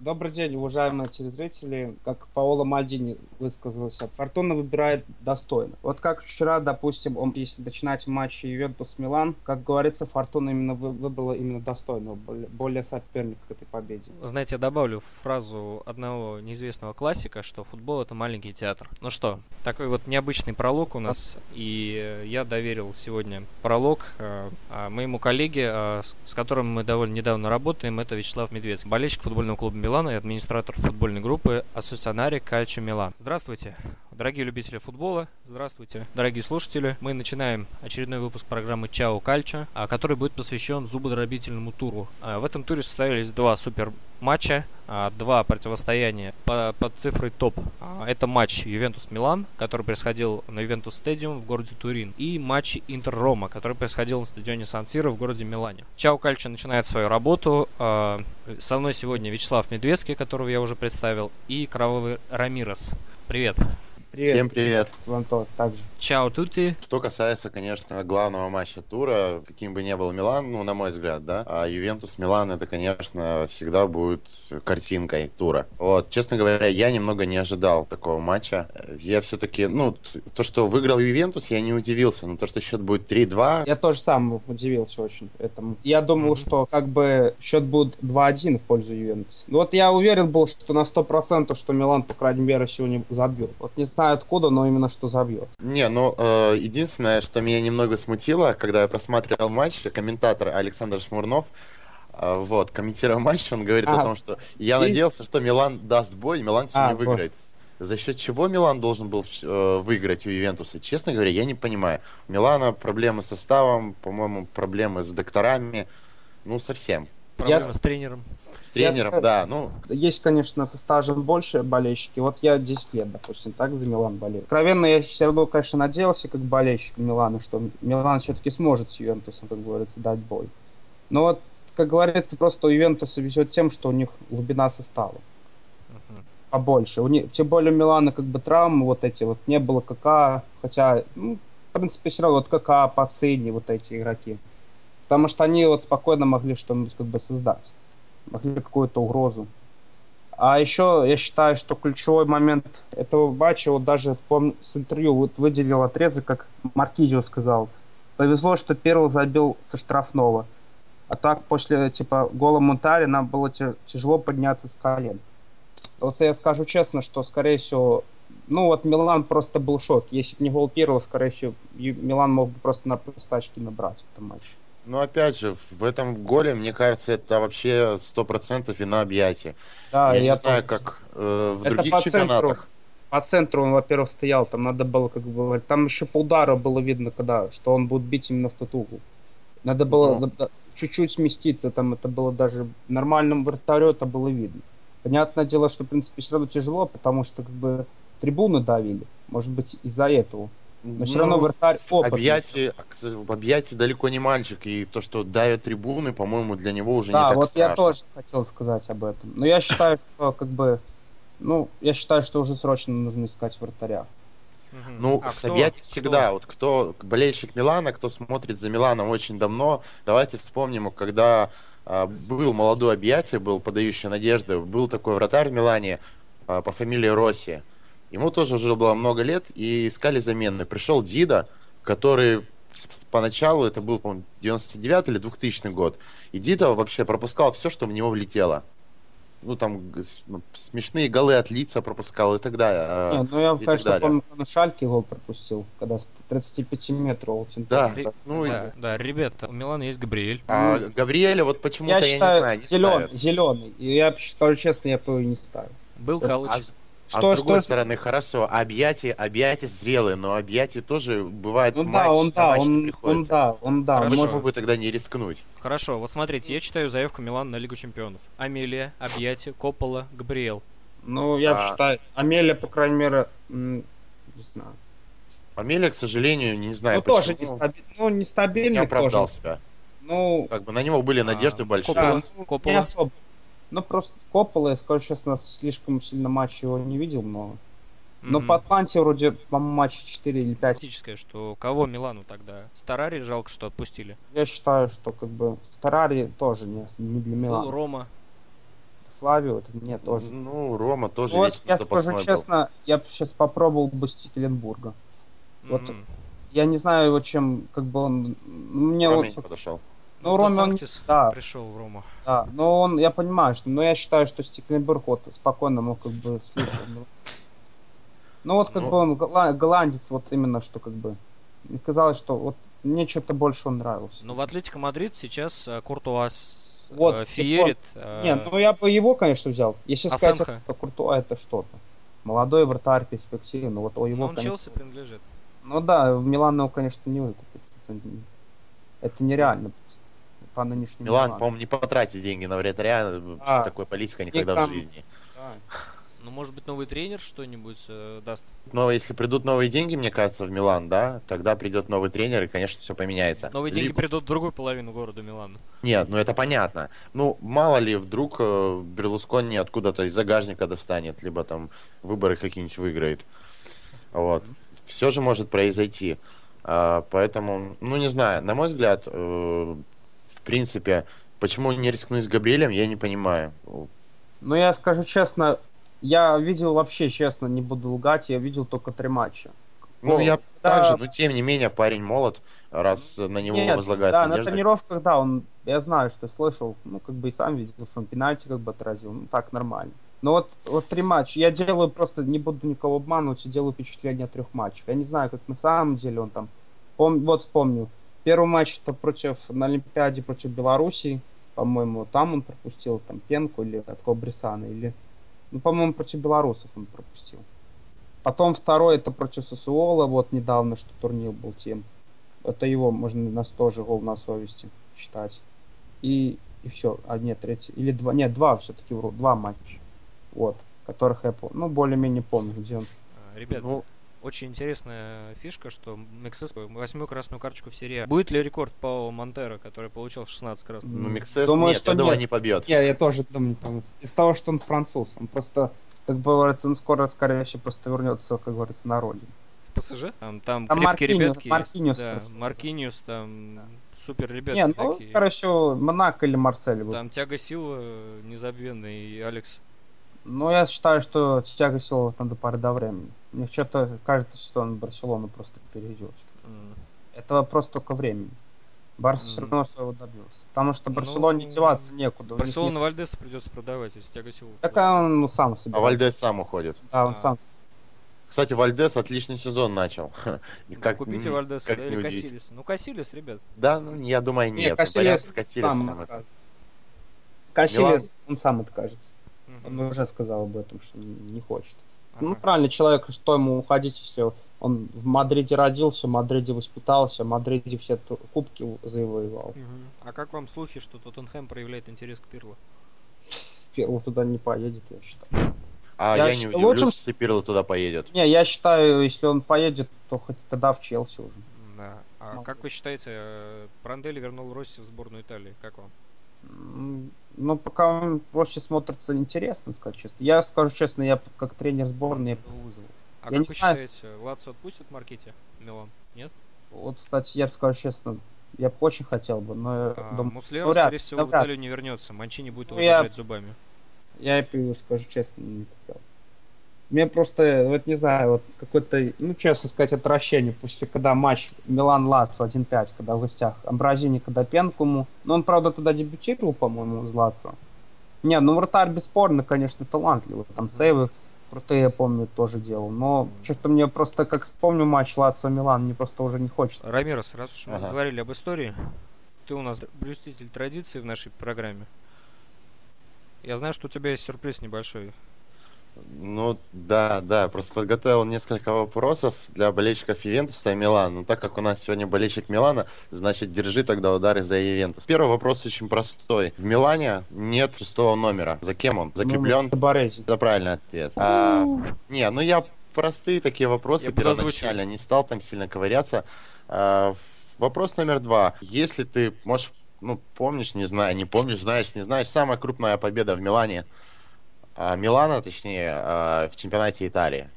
Добрый день, уважаемые телезрители. Как Паоло Мальдини высказался, Фортуна выбирает достойно. Вот как вчера, допустим, он, если начинать матч Ювентус-Милан, как говорится, Фортуна именно вы, выбрала именно достойного, более, соперника к этой победе. Знаете, я добавлю фразу одного неизвестного классика, что футбол это маленький театр. Ну что, такой вот необычный пролог у нас, и я доверил сегодня пролог э, моему коллеге, э, с которым мы довольно недавно работаем, это Вячеслав Медведский, болельщик футбольного клуба Милана и администратор футбольной группы Ассоцианари Кальчо Милан. Здравствуйте, дорогие любители футбола, здравствуйте, дорогие слушатели. Мы начинаем очередной выпуск программы Чао Кальчо, а, который будет посвящен зубодробительному туру. А, в этом туре состоялись два супер матча, а, два противостояния по, под цифрой топ. Это матч Ювентус-Милан, который происходил на Ювентус Стадиум в городе Турин, и матч Интер-Рома, который происходил на стадионе Сан-Сиро в городе Милане. Чао Кальчо начинает свою работу. Со мной сегодня Вячеслав Медведский, которого я уже представил, и Кровавый Рамирес. Привет. Привет. Всем привет. Антон, также. Чао, тути. Что касается, конечно, главного матча тура, каким бы ни был Милан, ну, на мой взгляд, да, а Ювентус Милан, это, конечно, всегда будет картинкой тура. Вот, честно говоря, я немного не ожидал такого матча. Я все-таки, ну, то, что выиграл Ювентус, я не удивился, но то, что счет будет 3-2... Я тоже сам удивился очень этому. Я думал, mm-hmm. что как бы счет будет 2-1 в пользу Ювентуса. Вот я уверен был, что на 100%, что Милан, по крайней мере, сегодня забьет. Вот не знаю откуда, но именно что забьет. Не, ну, э, единственное, что меня немного смутило, когда я просматривал матч, комментатор Александр Шмурнов, э, вот, комментируя матч, он говорит а, о том, что я и... надеялся, что Милан даст бой, Милан сегодня а, выиграет. Вот. За счет чего Милан должен был э, выиграть у Ювентуса? Честно говоря, я не понимаю. У Милана проблемы с составом, по-моему, проблемы с докторами. Ну, совсем. Проблемы я... с тренером. С тренером, я, да. Ну... Есть, конечно, со стажем больше болельщики. Вот я 10 лет, допустим, так за Милан болею. Откровенно, я все равно, конечно, надеялся, как болельщик Милана, что Милан все-таки сможет с Ювентусом, как говорится, дать бой. Но вот, как говорится, просто у Ювентуса везет тем, что у них глубина состава. Побольше. У них, тем более у Милана как бы травмы вот эти вот не было КК, хотя, ну, в принципе, все равно вот КК, Пацини, вот эти игроки. Потому что они вот спокойно могли что-нибудь как бы создать могли какую-то угрозу. А еще я считаю, что ключевой момент этого матча, вот даже помню, с интервью вот выделил отрезок, как Маркизио сказал. Повезло, что Перл забил со штрафного. А так после типа гола Мунтари нам было тяжело подняться с колен. Вот я скажу честно, что скорее всего, ну вот Милан просто был шок. Если бы не гол Перла, скорее всего, Милан мог бы просто на простачки набрать в этом матче. Ну, опять же, в этом голе, мне кажется, это вообще сто процентов вина объятия. Да, я, я не знаю, как э, в это других по чемпионатах. Центру, по центру он, во-первых, стоял, там надо было, как бы, там еще по удару было видно, когда, что он будет бить именно в тот угол. Надо было ну. чуть-чуть сместиться, там это было даже нормальным вратарю это было видно. Понятное дело, что, в принципе, все равно тяжело, потому что, как бы, трибуны давили. Может быть, из-за этого. Но все ну, равно вратарь опытный. Объятие, объятие далеко не мальчик, и то, что давят трибуны, по-моему, для него уже да, не так вот страшно. я тоже хотел сказать об этом. Но я считаю, что как бы, ну, я считаю, что уже срочно нужно искать вратаря. Ну, а с Объятий всегда, кто? вот кто болельщик Милана, кто смотрит за Миланом очень давно, давайте вспомним, когда а, был молодой объятие, был подающий надежды, был такой вратарь в Милане а, по фамилии Росси. Ему тоже уже было много лет, и искали замены. Пришел Дида, который поначалу, это был, по-моему, 99 или 2000 год, и Дида вообще пропускал все, что в него влетело. Ну, там ну, смешные голы от лица пропускал и так далее. А, Нет, ну, я, конечно, помню, на Шальке гол пропустил, когда с 35 метров. Да, ну, да, да, ребята, у Милана есть Габриэль. А ну, Габриэля вот почему-то, я, я считаю, не знаю, не зеленый, ставят. зеленый. И я скажу честно, я его и не ставлю. Был Калыч. А, что, а с другой что... стороны, хорошо, объятия, объятия зрелые, но объятия тоже бывает ну, матч, да, он, да, матч он, он, да, он, да. Хорошо. Может бы тогда не рискнуть. Хорошо, вот смотрите, я читаю заявку Милана на Лигу Чемпионов. Амелия, объятия, Коппола, Габриэл. Ну, я а... считаю, Амелия, по крайней мере, не знаю. Амелия, к сожалению, не знаю, ну, почему. тоже нестабильный, ну, нестабильный Не оправдал тоже. себя. Ну, как бы на него были надежды а, большие. Да, ну, Коппола. Не особо. Ну, просто Коппола, я скажу честно, слишком сильно матч его не видел много. Но mm-hmm. по Атланте вроде, по-моему, матча 4 или 5. Фактическое, что кого Милану тогда? Старари жалко, что отпустили. Я считаю, что как бы Старари тоже не, не для Милана. Был Рома. Славию, это мне тоже. Ну, Рома тоже вот, вечно я скажу был. честно, я сейчас попробовал бы Стекленбурга. Вот М. я не знаю, вот чем, как бы он... Мне Роме вот... не подошел. Ну, Роме он... Да, пришел в Рому. да, но он, я понимаю, что... Но я считаю, что Стекленбург вот спокойно мог как бы слиться. Ну, ну вот как Ну. бы он голландец, вот именно что как бы... Мне казалось, что вот мне что-то больше он нравился. Но в Атлетико Мадрид сейчас э, Куртуа с- Вот, э, феерит. э, Не, ну я бы его, конечно, взял. Если сказать, Асенхо. что Куртуа это что-то. Молодой вратарь, перспективный, вот но о его, он конечно... Челси принадлежит. Ну да, в Милан его, конечно, не выкупить. Это, это нереально просто. По нынешнему Милан, Милану. по-моему, не потратит деньги на вратаря А. с такой политикой никогда там- в жизни. Да. Ну, может быть, новый тренер что-нибудь э, даст. Но если придут новые деньги, мне кажется, в Милан, да, тогда придет новый тренер, и, конечно, все поменяется. Новые деньги Либо- придут в другую половину города Милана. Нет, ну это понятно. Ну, мало ли, вдруг э, Берлускони откуда-то из загажника достанет, либо там выборы какие-нибудь выиграет. Вот. Все же может произойти. А, поэтому, ну, не знаю, на мой взгляд, э, принципе, почему не рискнуть с Габриэлем, я не понимаю. Ну я скажу честно, я видел вообще, честно, не буду лгать, я видел только три матча. Ну, О, я да. также, но тем не менее, парень молод, раз на него Нет, возлагают да, на надежды. тренировках, да, он, я знаю, что слышал, ну, как бы и сам видел, что он пенальти как бы отразил, ну, так, нормально. Но вот, вот три матча, я делаю просто, не буду никого обманывать, я делаю впечатление от трех матчей. Я не знаю, как на самом деле он там, Пом- вот вспомню, первый матч это против, на Олимпиаде против Белоруссии, по-моему, там он пропустил там пенку или от Кобрисана, или, ну, по-моему, против белорусов он пропустил. Потом второй это против Сосуола, вот недавно, что турнир был тем. Это его можно на 100 же гол на совести считать. И, и все. А нет, третий. Или два. Нет, два все-таки вру. Два матча. Вот. Которых я помню. Ну, более-менее помню, где он. Ребят, Ну, очень интересная фишка, что Мексес восьмую красную карточку в серии. Будет ли рекорд Паула Монтера, который получил 16 красных? ну, Миксес, Думаю, нет, что я думаю, нет. не побьет. Не, я тоже думаю, там, из того, что он француз. Он просто, как бы говорится, он скоро, скорее всего, просто вернется, как говорится, на родину. В ПСЖ? Там, там, Там крепкие Маркиниус- ребятки есть. Маркиниус Да, просто. Маркиниус, там супер ребятки не, ну, такие. скорее всего, Монако или Марсель. Там Тяга Сила незабвенный и Алекс. Ну, я считаю, что Тяга Силова надо поры до времени. Мне что-то кажется, что он Барселону просто перейдет. М. Это вопрос только времени. Барса все Мгм. равно своего добьется. Потому что Ну, Барселоне деваться некуда. Барселона нет- Вальдеса придется продавать, если Тяга Сила. Так а он ну, сам себе. А Вальдес сам уходит. Да, он А. сам. Кстати, Вальдес отличный сезон начал. И Ну, как, Купите Вальдеса как да, не или удивительно. Кассилис. Ну, Кассилис, ребят. Да, ну, я думаю, Не, нет. Кассилес Вариант с Кассилесом. сам откажется. Кассилес, он сам откажется. Он Мгм. уже сказал об этом, что не не Ну, правильно, человек, что ему уходить, если он в Мадриде родился, в Мадриде воспитался, в Мадриде все кубки завоевал. Мгм. А как вам слухи, что Тоттенхэм проявляет интерес к Пирлу? Пирло туда не поедет, я считаю. А Я я, не считаю, удивлюсь, лучшим- если Пирло туда поедет. Не, я считаю, если он поедет, то хоть тогда в Челси уже. Да. А Могу. как вы считаете, э, Пранделли вернул Росси в сборную Италии? Как вам? Ну, пока он проще смотрится интересно, сказать честно. Я скажу честно, я как тренер сборной я бы его вызвал. А Я как вы знаю. считаете, Лацо отпустит Маркете Милан? Нет? Вот, кстати, я скажу честно, я бы очень хотел бы, но я А, думаю, Муслера, ну, вряд- скорее всего, в навряд. Италию не вернется. Манчини будет его Ну, я- зубами. Я и скажу честно, не хотел. Мне просто, вот не знаю, вот какое-то, ну, честно сказать, отвращение после, когда матч Милан-Лацо 1-5, когда в гостях, Амбразини, когда Пенкуму. Ну, он, правда, тогда дебютировал, по-моему, с Лацо. Не, ну, вратарь бесспорно, конечно, талантливый. Там сейвы крутые, я помню, тоже делал. Но что-то мне просто, как вспомню матч Лацо-Милан, мне просто уже не хочется. Рамирос, раз уж мы Ага. говорили об истории, ты у нас блюститель традиции в нашей программе. Я знаю, что у тебя есть сюрприз небольшой. Ну, да, да, просто подготовил несколько вопросов для болельщиков Ювентуса и Милана. Ну, так как у нас сегодня болельщик Милана, значит, держи тогда удары за Ювентус. Первый вопрос очень простой. В Милане нет шестого номера. За кем он? Закреплен? Ну. Это правильный ответ. А, не, ну я простые такие вопросы Я первоначально не стал там сильно ковыряться. А, вопрос номер два. Если ты, можешь, ну, помнишь, не знаю, не помнишь, знаешь, не знаешь, самая крупная победа в Милане, Милана, точнее, а, в чемпионате Италии.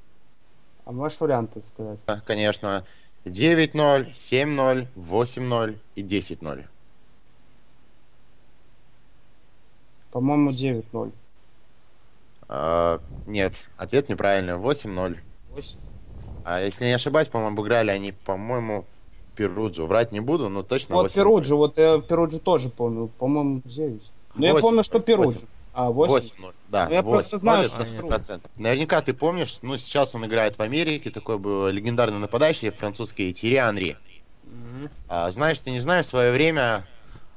А можешь варианты сказать? А, Конечно, 9-0, 7-0, 8-0 и 10-0. По-моему, 9-0. А, нет, ответ неправильный. 8-0. 8. А если не ошибаюсь, по-моему, обыграли они, по-моему, Перуджу. Врать не буду, но точно Вот Перуджу, вот я Перуджу тоже помню. По-моему, 9. Ну, я помню, что Перуджу. 8. А, 8. 8 Да, ну, я 8 просто знаю, это 100%. Наверняка ты помнишь, ну, сейчас он играет в Америке, такой был легендарный нападающий французский Тири Анри. Угу. А, знаешь, ты не знаешь, в свое время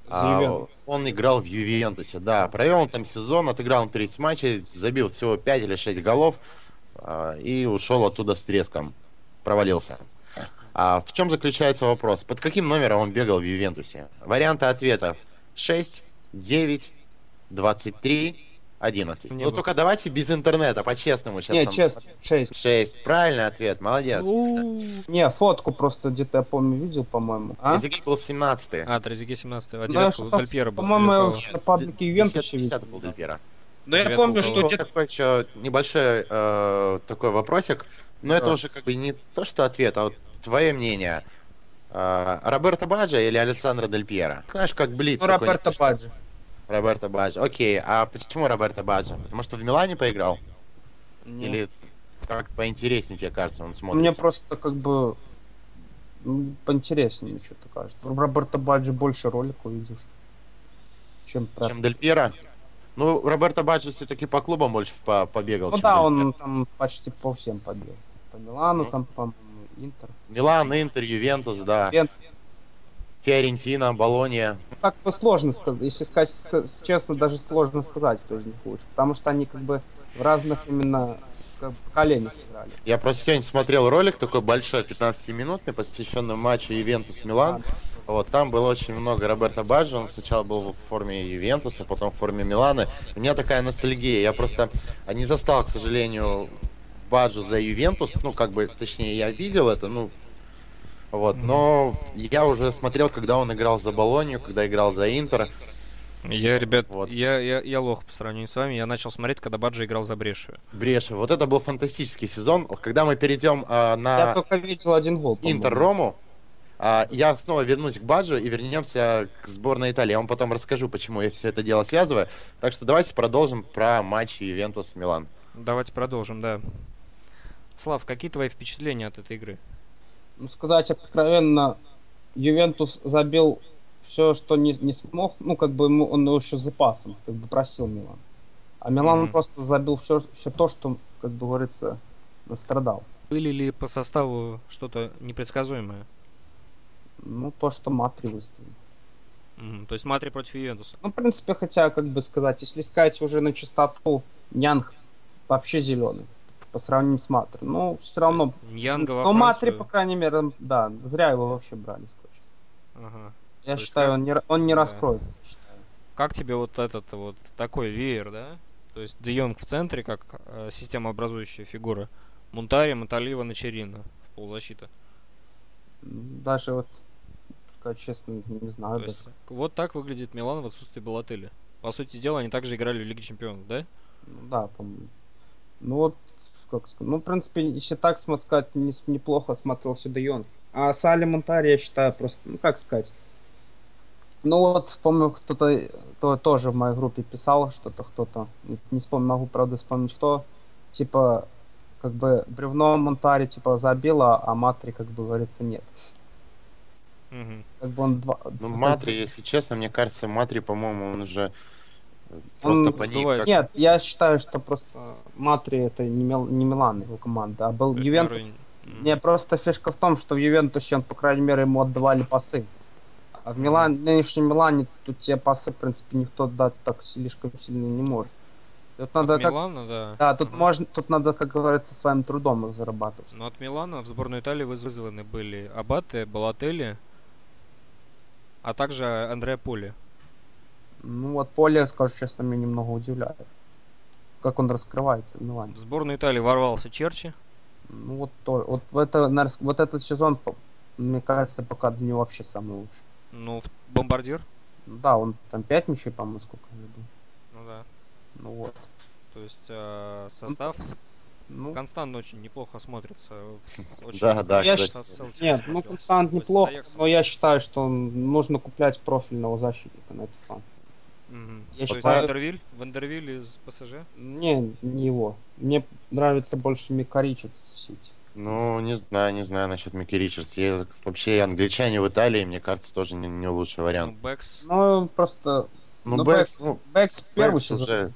а, он играл в Ювентусе, да. Провел он там сезон, отыграл он 30 матчей, забил всего 5 или 6 голов а, и ушел оттуда с треском. Провалился. А в чем заключается вопрос? Под каким номером он бегал в Ювентусе? Варианты ответов 6, 9, 23, 11. Не ну только давайте без интернета, по-честному сейчас. Нет, честно, 6. 6. Правильный ответ, молодец. Не, фотку просто где-то, я помню, видел, по-моему. А? Трезиге был 17 А, Трезиге 17 а девятка у Дальпера был. По-моему, в паблике Ювентуса 50 был Дальпера. Но я помню, что где-то... Такой еще небольшой э, такой вопросик. Но это уже как бы не то, что ответ, а вот твое мнение. Э, Роберто Баджа или Александра Дель Пьера? Знаешь, как Блиц. Ну, Роберто Баджа. Роберто Баджа. Окей, а почему Роберто Баджа? Потому что в Милане поиграл? Нет. Или как поинтереснее тебе кажется, он смотрится? Мне просто как бы ну, поинтереснее что-то кажется. В Роберто Баджи больше роликов видишь, чем Чем Дель Пьера? Ну, Роберто Баджи все-таки по клубам больше по побегал. Ну да, он там почти по всем побегал. По Милану, ну. там, по Интер. Милан, Интер, Ювентус, да. Ювентус. Фиорентина, Болония. Как бы сложно сказать, если сказать честно, даже сложно сказать, кто из них лучше. Потому что они как бы в разных именно поколениях играли. Я просто сегодня смотрел ролик такой большой, 15-минутный, посвященный матчу Ювентус-Милан. А, вот, там было очень много Роберта Баджи, он сначала был в форме Ювентуса, потом в форме Милана. У меня такая ностальгия, я просто не застал, к сожалению, Баджу за Ювентус, ну, как бы, точнее, я видел это, ну, вот, но я уже смотрел, когда он играл за Болонию, когда играл за Интер. Я, ребят, вот. я, я, я лох по сравнению с вами. Я начал смотреть, когда Баджи играл за Брешу. Брешу. Вот это был фантастический сезон. Когда мы перейдем а, на... Я только видел один гол. Интер-Рому. А, я снова вернусь к Баджу и вернемся к сборной Италии. Я вам потом расскажу, почему я все это дело связываю. Так что давайте продолжим про матч Ювентус-Милан. Давайте продолжим, да. Слав, какие твои впечатления от этой игры? Ну, сказать откровенно, Ювентус забил все, что не, не смог, ну, как бы ему, он еще запасом, как бы просил Милан. А Милан mm-hmm. просто забил все, все то, что, как бы говорится, настрадал. Были ли по составу что-то непредсказуемое? Ну, то, что Матри выставил. Mm-hmm. То есть Матри против Ювентуса? Ну, в принципе, хотя, как бы сказать, если сказать уже на чистоту, Нянг вообще зеленый по сравнению с Матри. Ну, все равно. Янга Но Матри, по крайней мере, да, зря его вообще брали, Ага. Я То считаю, он не, он не да. раскроется. Считаю. Как тебе вот этот вот такой веер, да? То есть Де Йонг в центре, как э, системообразующая фигура. Мунтари, Маталива, Начерина полузащита. Даже вот, сказать честно, не знаю. То есть, вот так выглядит Милан в отсутствии Балатели. По сути дела, они также играли в Лиге Чемпионов, да? Ну, да, по-моему. Ну вот как сказать. Ну, в принципе, если так сказать, не, неплохо смотрелся Де А Сали Монтари, я считаю, просто, ну, как сказать. Ну вот, помню, кто-то то, тоже в моей группе писал что-то, кто-то, не, вспомню, могу, правда, вспомнить кто, типа, как бы бревно Монтари, типа, забило, а Матри, как бы говорится, нет. Угу. Как бы он два... Ну, Матри, если честно, мне кажется, Матри, по-моему, он уже Просто он паник. Как... Нет, я считаю, что просто Матри это не, Мил... не Милан его команда, а был Ювентус. Уровень... Не, просто фишка в том, что в Ювентусе он, по крайней мере, ему отдавали пасы. А в Милан, нынешнем Милане тут тебе пасы, в принципе, никто дать так слишком сильно не может. Тут надо от как... Милана, да. Да, тут mm. можно, тут надо, как говорится, своим трудом их зарабатывать. Но от Милана в сборную Италии вызваны были Абате, Балатели, а также Андреа Поли. Ну вот поле, скажу честно, меня немного удивляет. Как он раскрывается в Милане. В сборную Италии ворвался Черчи. Ну вот то, вот это, вот этот сезон, мне кажется, пока для него вообще самый лучший. Ну, бомбардир? Да, он там 5 мячей, по-моему, сколько забил. Ну да. Ну вот. То есть э, состав ну, Констант очень неплохо смотрится. Очень да, да, я ш... Нет, ну Констант неплохо, но я считаю, что нужно куплять профильного защитника на этот фан. Я То есть считаю- Вандервиль? Вандервиль из ПСЖ? Не, не его. Мне нравится больше Микаричец в Сити. Ну, не знаю, не знаю насчет Микки Ричардс. Я, вообще, англичане в Италии, мне кажется, тоже не, не лучший Ну, вариант. Бэкс, Ну, просто... Ну, ну, Бэкс, Бэкс- ну, Бэкс первый Бэкс сезон. уже-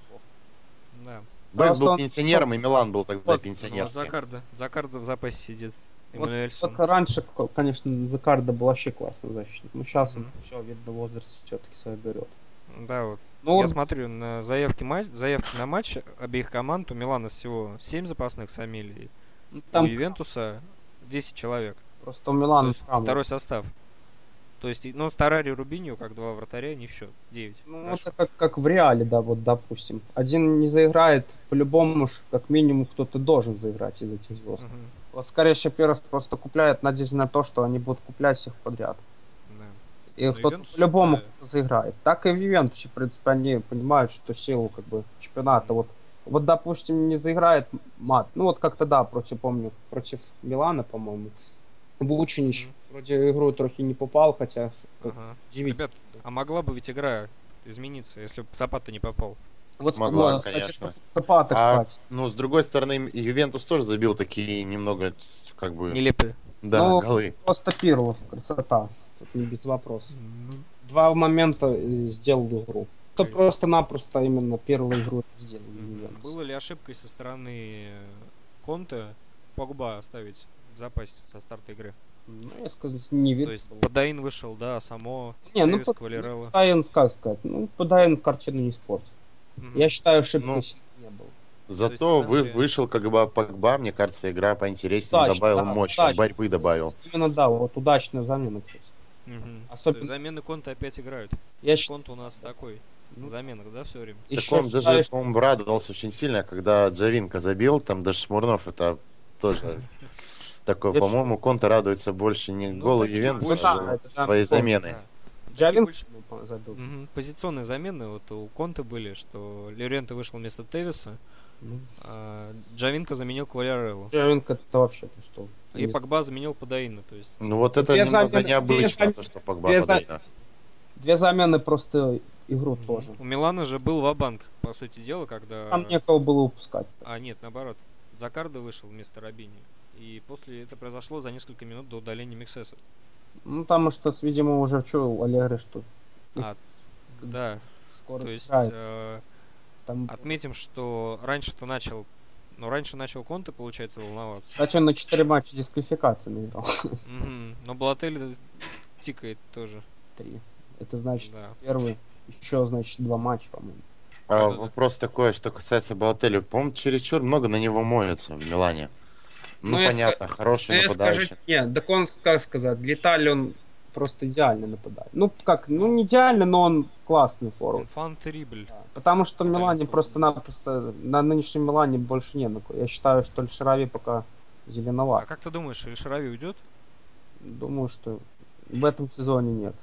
да. Бэкс Просто был он- пенсионером, и Милан был тогда Вот, Ну, а пенсионером. Закарда. Закарда в запасе сидит. Вот только раньше, конечно, Закарда был вообще классный защитник. Но сейчас он Мгм. все, видно, возраст все-таки свой берет. Да, вот. Ну, Я смотрю на заявки, матч, заявки на матч обеих команд. У Милана всего 7 запасных с Амелией. ну, У там Ювентуса 10 человек. просто у Милана второй состав. То есть, ну, Старари и Рубиньо, как два вратаря, не в счет. 9. Ну, Хорошо. это как, как в реале, да, вот, допустим. Один не заиграет, по-любому ж, как минимум, кто-то должен заиграть из этих звезд. Мгм. Вот, скорее всего, Перес просто купляет надежду на то, что они будут куплять всех подряд. И Ну, кто-то Ювентус, по-любому да. кто-то заиграет. Так и в Ювентусе, в принципе, они понимают, что силу как бы чемпионата. Вот, вот допустим, не заиграет Мат. Ну вот как-то да, против, помню, против Милана, по-моему. Вучинич Мгм. вроде игру трохи не попал, хотя Ага. Ребят, а могла бы ведь игра измениться, если бы Сапата не попал? Вот могла, кстати, конечно. Сапата, А, кстати. ну, с другой стороны, Ювентус тоже забил такие немного, как бы, Нелепые. да, Ну, голы. Просто Пирло, красота. Тут не без вопросов. Два момента э, сделал игру. То Окей. просто-напросто именно первую игру сделал. Было ли ошибкой со стороны э, Конте Погба оставить в запасе со старта игры? Ну, я скажу, не видно. То есть Подаин вышел, да, само, Не, ну, Дэвис, Квалерелло. Подаин, как сказать, ну, Подаин картину не испортит. Мгм. Я считаю, ошибки Ну, не было. Зато есть вы, центре- вышел как бы Погба, мне кажется, игра поинтереснее, Удачно, добавил да, мощь, удачно. борьбы добавил. Именно да, вот удачная замена, кстати. Мгм. Особенно- замены Конта опять играют. Я Конт у нас такой. Ну, Замена, да, все время? Так еще он считаю, даже, что- по-моему, радовался очень сильно, когда Джавинка забил, там даже Шмурнов, это тоже такой, по-моему, Конта радуется больше не Ну, голу Ювентуса, а своей замены. Джавин забил. Позиционные замены вот у Конта были, что Леренто вышел вместо Тевиса, Ну, а Джавинка заменил Кваляреллу. Джавинка это вообще то что. И Погба заменил Подаина, то есть... Ну вот это Две немного замены- необычно, две то, что Погба две подойдет. Две замены просто игру тоже. У Милана же был вабанк, по сути дела, когда... Там некого было выпускать. А, нет, наоборот. Закарда вышел вместо Рабини. И после это произошло за несколько минут до удаления Миксеса. Ну там что, видимо, уже что, Аллегри, что А, Да, скоро то есть э, Там... отметим, что раньше-то начал... Ну, раньше начал Конте, получается, волноваться. Кстати, он на 4 матча дисквалификации наиграл. Мгм. Но Балотелли тикает тоже. Три. Это значит Да. первый. Еще, значит, два матча, по-моему. А, вопрос такой, что касается Балотелли. По-моему, чересчур много на него молятся в Милане. Ну, Ну, я понятно, ска- хороший Ну, я нападающий. скажу, нет, так он, как сказать, для Италии он просто идеально нападает. Ну, как, ну, не идеально, но он классный форвард. Терибль. Да. Потому что Итальянский Милане просто-напросто, на нынешнем Милане больше не на. Я считаю, что Шарави пока А зеленоват. как ты думаешь, Эльшарави уйдет? Думаю, что в этом сезоне нет.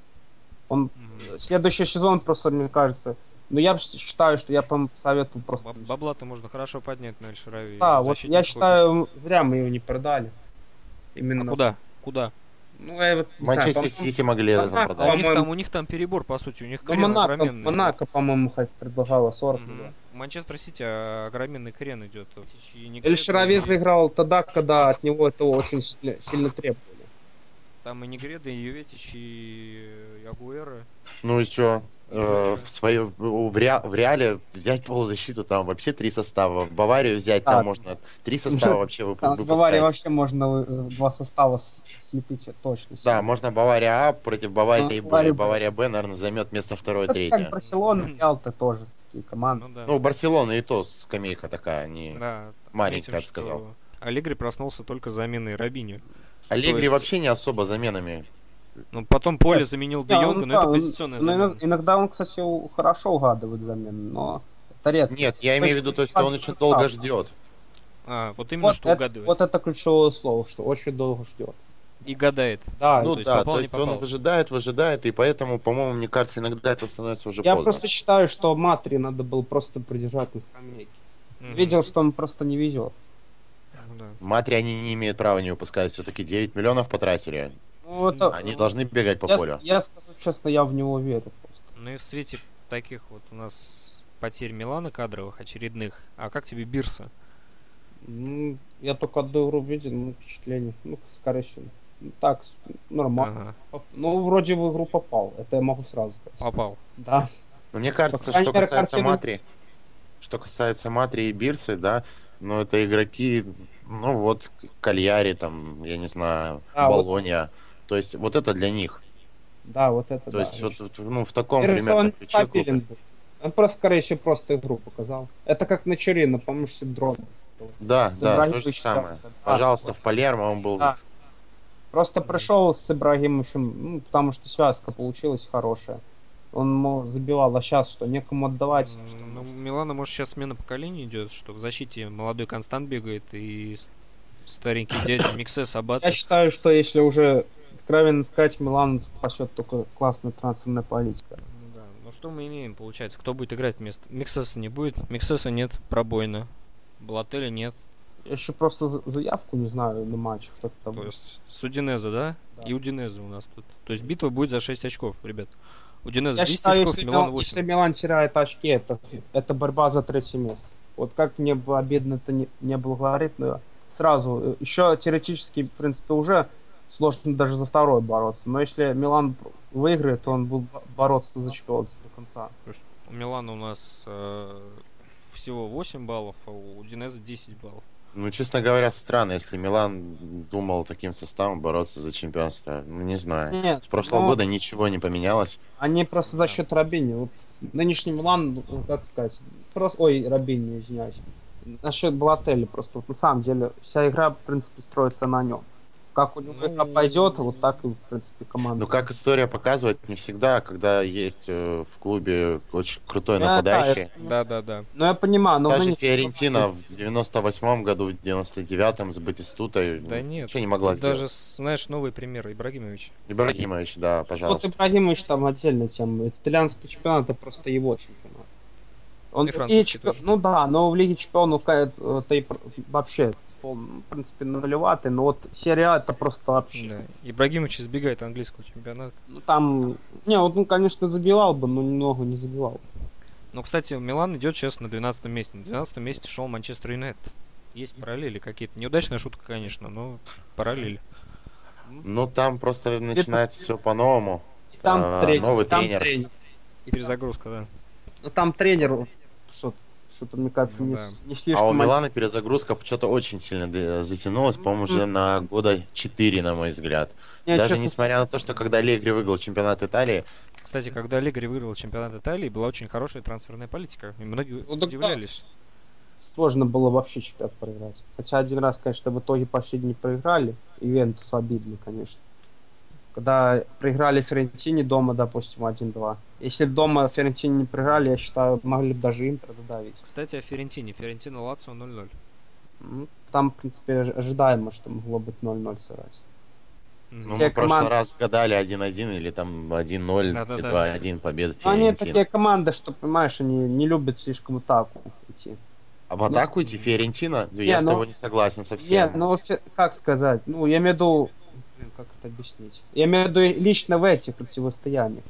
Он Мгм. следующий сезон просто, мне кажется, ну я считаю, что я по советую просто. Баб- Бабла-то можно хорошо поднять на Эльшарави. Да, вот я считаю, зря мы его не продали. Именно. А куда? Куда? Ну, я вот Манчестер по-моему, Сити могли это продать. У них, там, у них там перебор, по сути, у них Ну, крен Монако, огроменный. Монако, по-моему, хоть предлагала 40 Мгм. миллионов. Манчестер Сити а, огроменный крен идет. Эль Грета, Шарави и- заиграл тогда, когда от него этого очень сильно, сильно требовали. Там и Негреда, и Юветич, и Агуэра. Ну и что? В, свое, в, Ре- в Реале взять полузащиту там вообще три состава. В Баварию взять там можно три состава вообще выпу- Там с Баварией выпускать. вообще можно э, два состава слепить точно. Да, можно Бавария А против Баварии Ну, Б. Бавария Б. Наверное, займет место второе, Это третье. как Барселона, Ялта тоже такие команды. Ну да. Ну, Барселона и то скамейка такая, не да. маленькая, я бы сказал. что Аллегри проснулся только с заменой Рабини. Аллегри есть- вообще не особо заменами. Ну, потом Поле Нет, заменил Де он, Йонга, но да, это он- позиционная ну, замена. иног- иногда он, кстати, хорошо угадывает замены, но это редко. Нет, я имею в виду то, что он очень долго ждет. А, вот именно Вот что это, угадывает. вот это ключевое слово, что очень долго ждет. И гадает. Да, Ну то есть да, попал, то есть он выжидает, выжидает, и поэтому, по-моему, мне кажется, иногда это становится уже я поздно. просто считаю, что Матри надо было просто придержать на скамейке. Мгм. Видел, что он просто не везет. Ну да. Матри они не имеют права не выпускать, все-таки 9 миллионов потратили. Ну, это- Они должны бегать по я, полю. я скажу честно, я в него верю просто. Ну и в свете таких вот у нас потерь Милана кадровых очередных. А как тебе Бирса? Ну, я только одну игру видел, ну, впечатление. Ну, скорее всего. Ну, так, нормально. Ага, Ну, вроде в игру попал. Это я могу сразу сказать. попал. Да. Но мне кажется, По что касается картину- Матри, что касается Матри и Бирсы, да, ну это игроки, ну вот, Кальяри, там, я не знаю, А, вот- Болонья. То есть вот это для них. Да, вот это То да. есть вот, вот, ну, в таком примерно он ключе стабилен был. Он просто, скорее всего, просто игру показал. Это как на Чурина, помнишь, Синдром. Да, С да, то же самое. да. Пожалуйста, в Палермо он был. Да. Просто пришел с Ибрагимовичем, ну, потому что связка получилась хорошая. Он мол, забивал, а сейчас что, некому отдавать. Что Ну, может. Милана, может, сейчас смена поколений идет, что в защите молодой Констант бегает и старенький дядя Миксес Абат. Я считаю, что если уже откровенно сказать, Милан спасет только классная трансферная политика. Ну да. Ну что мы имеем, получается? Кто будет играть вместо... Миксеса не будет, Миксеса нет, пробойно. Балателя нет. Я еще просто за- заявку не знаю на матч. Кто там. То есть с Удинеза, да? Да. И Удинеза у нас тут. То есть битва будет за 6 очков, ребят. Удинеза Я 10 считаю, очков, если, Милан Милан, 8. если Милан теряет очки, это, это борьба за третье место. Вот как мне бы обидно это не, не было говорить, но сразу, еще теоретически, в принципе, уже сложно даже за второе бороться. Но если Милан выиграет, то он будет бо- бороться за чемпионство до конца. У Милана у нас э, всего 8 баллов, а у Удинеза 10 баллов. Ну, честно говоря, странно, если Милан думал таким составом бороться за чемпионство. Ну, не знаю. Нет, С прошлого но года ничего не поменялось. Они просто за счет Рабини. Вот нынешний Милан, ну, как сказать, просто... Ой, Рабини, извиняюсь. Насчет Балотелли просто. Вот на самом деле вся игра, в принципе, строится на нем. Как у него Ну, игра пойдет, вот так и, в принципе, команда. Ну, как история показывает, не всегда, когда есть э, в клубе очень крутой Да, да, нападающий. это- Да-да-да. Ну, я понимаю, но... Даже Фиорентина в 98-м году, в 99-м с Батистутой Да нет. ничего не могла сделать. Даже, знаешь, новый пример, Ибрагимович. Ибрагимович, да, Вот пожалуйста. Ибрагимович там отдельная тема. Итальянский чемпионат это просто его чемпионат. Он И Лиге чемпион- тоже. Ну да, но в Лиге чемпионов ка- это и вообще пол- в принципе нулеватый, но вот серия А это просто вообще. Да. Ибрагимович избегает английского чемпионата. Ну там, не, вот, ну конечно забивал бы, но немного не забивал. Ну, кстати, Милан идет сейчас на 12 месте. На 12 месте шел Манчестер Юнайтед. Есть параллели какие-то. Неудачная шутка, конечно, но параллели. Ну, там просто начинается все по-новому. И там А, тренер. новый там тренер. И перезагрузка, да. Ну там тренер что-то, что-то мне кажется, Ну не, да. не слишком. А у Милана перезагрузка что-то очень сильно затянулась, по-моему, уже на года 4, на мой взгляд. Не, Даже честно несмотря на то, что когда Аллегри выиграл чемпионат Италии, Кстати, когда Аллегри выиграл чемпионат Италии, была очень хорошая трансферная политика. И многие Ну, так удивлялись. сложно было вообще чемпионат проиграть. Хотя один раз, конечно, в итоге последний проиграли. Ивентус обидно, конечно. Когда проиграли Ферентини дома, допустим, 1-2. Если дома Ферентини не проиграли, я считаю, могли бы даже Интер додавить. Кстати, о Ферентине. Ферентина Лацио 0-0. Ну, Там, в принципе, ож- ожидаемо, что могло быть 0-0 сыграть. Ну, Те мы в прошлый команды- раз гадали 1-1 или там 1-0, Да-да-да. и 2-1 победа Но они Фиорентины. такие команды, что, понимаешь, они не любят слишком атаку идти. А в атаку идти Фиорентина? Я с ну- тобой не согласен совсем. Нет, ну, как сказать, ну, я имею в виду, блин, как это объяснить? Я имею в виду лично в этих противостояниях.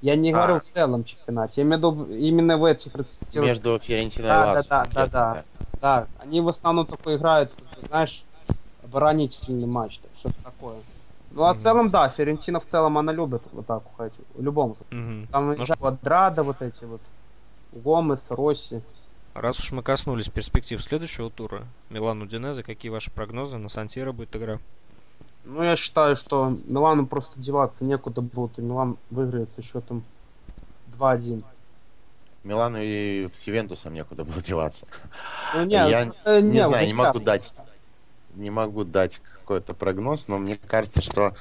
Я не А. говорю в целом чемпионате, я имею в виду в- именно в этих противостояниях. Между Фиорентиной Да, и да, Лацио. да, конкретно, да, Да, они в основном только играют, знаешь, оборонительный матч, так, что-то такое. Ну, а в Мгм. целом, да, Ферентина в целом, она любит в атаку ходить, в любом случае. Мгм. Там Ну, Квадрада, вот эти вот, Гомес, Росси. Раз уж мы коснулись перспектив следующего тура, Милан Удинезе, какие ваши прогнозы? На Сантьеро будет игра. Ну, я считаю, что Милану просто деваться некуда будет, и Милан выиграет со счетом 2-1. Милану и с Ювентусом некуда было деваться. Ну, Я просто Не вот знаю, не сейчас- могу дать. Не могу дать какой-то прогноз, но мне кажется, что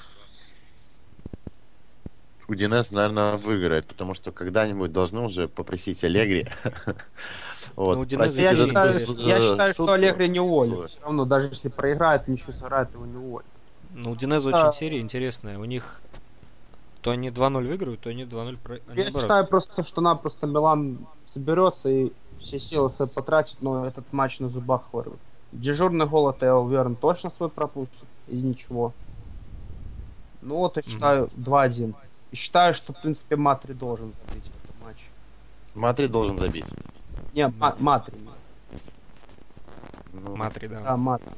Удинес, наверное, выиграет, потому что когда-нибудь должны уже попросить Аллегри. Вот. Ну, Простите Я считаю, я считаю, что. Аллегри не уволит. Все равно, даже если проиграет, ничего сыграет, его не уволит. Ну, у Удинезе Да. очень серия интересная. У них то они 2-0 выиграют, то они 2-0 про... они Я наоборот. считаю просто, что напросто Милан соберется и все силы свои потратит, но этот матч на зубах вырвет. Дежурный гол это, я уверен, точно свой пропустит. И ничего. Ну вот, я считаю 2-1. И считаю, что, в принципе, Матри должен забить в этом матче. Матри должен забить. Не, ма- Матри. Ну, Матри, да. Да, Матри.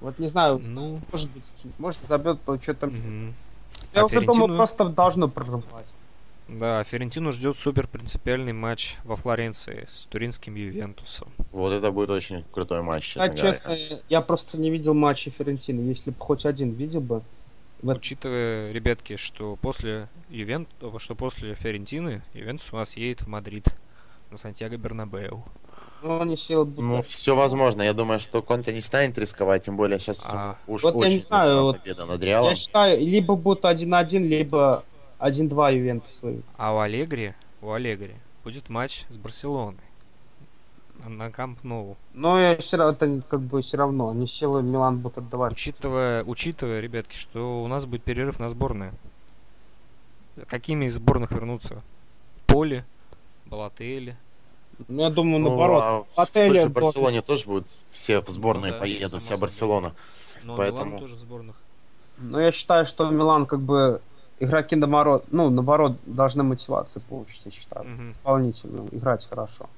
Вот не знаю, Ну, может быть, может забьет, то что там. мгм. Я А уже думаю, Фиорентину? просто должно прорывать. да, Фиорентину ждет супер принципиальный матч во Флоренции с туринским Ювентусом. Вот это будет очень крутой матч, честно А, говоря. честно, я просто не видел матча Фиорентины. Если бы хоть один видел бы, в этом- Учитывая, ребятки, что после Ювент, что после Фиорентины Ювентус у нас едет в Мадрид на Сантьяго Бернабеу. Ну, они силы будут. Ну, все возможно. Я думаю, что Конте не станет рисковать, тем более сейчас А, уж вот я очень не знаю, вот победа над Реалом. Я считаю, либо будет 1-1, либо 1-2 Ювентус. А у Алегри, у Алегри будет матч с Барселоной на Камп Ноу. Но я все равно, это как бы все равно, они силы Милан будут отдавать. Учитывая, учитывая, ребятки, что у нас будет перерыв на сборные. Какими из сборных вернутся? Поле, Балатели. Ну, я думаю, Ну, наоборот. а в же должен- Барселоне тоже будут все в сборные Ну да, поедут, вся. Барселона. Но Поэтому- Милан тоже в сборных. Но я считаю, что Милан как бы игроки наоборот, ну, наоборот, должны мотивацию получить, я считаю. Мгм. Дополнительно играть хорошо.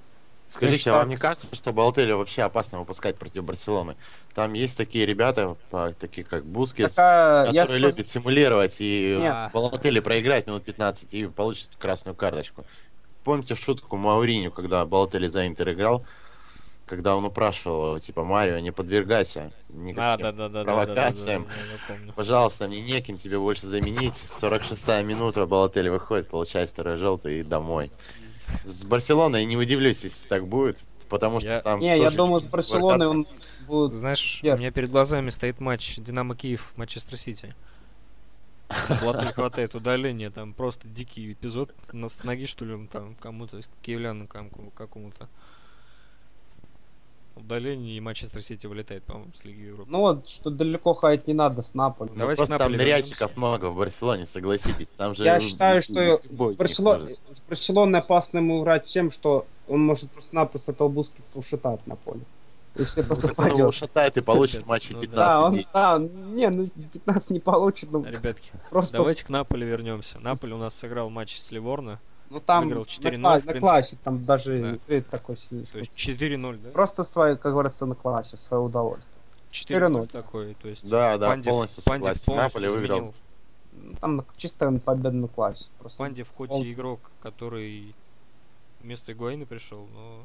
Скажите, считаю- а вам не кажется, что Балотелли вообще опасно выпускать против Барселоны? Там есть такие ребята, такие как Бускетс, Такая, я которые скажу- любят симулировать, и Нет. Балотелли проиграет минут 15 и получит красную карточку. Помните шутку Мауриню, когда Балотелли за Интер играл? Когда он упрашивал типа, Марио, не подвергайся никаким А, да, да, да, да, да, да, да, провокациям. Пожалуйста, мне некем тебя больше заменить. 46-я минута, Балотелли выходит, получает второй желтый и домой. С Барселоной не удивлюсь, если так будет, потому что Я- там Не, я думаю, с Барселоной он будет... Знаешь, у меня перед глазами стоит матч Динамо Киев, Манчестер Сити. Латвии хватает удаления, там просто дикий эпизод на ноги, что ли, там кому-то, киевлянам кому- какому-то. Удаление и Манчестер Сити вылетает, по-моему, с Лиги Европы. Ну вот, что далеко ходить не надо с Наполи. Ну, Давайте просто к там ныряльщиков много в Барселоне, согласитесь. Там же Я считаю, что Барсело- с Барселоной опасно ему играть тем, что он может просто-напросто Бускетса ушатать на поле. Если это Ну, он попадет. его ушатает и получит в матче Ну да. Да, он, 15-10. да, не, ну 15 не получит, ну Ребятки, просто давайте к Наполе вернемся. Наполе у нас сыграл матч с Ливорно, ну, там выиграл на, 4:0, кла- в на классе, там даже Да. такой сильный. то есть 4-0, да? Просто свое, как говорится, на классе, свое удовольствие. 4-0 такой, то есть Да, да, Пандев- полностью Пандев согласен. полностью Наполе выиграл. Ну, Там на- чисто на победу на классе. Просто Пандев хоть Он- и игрок, который вместо Игуаина пришел, но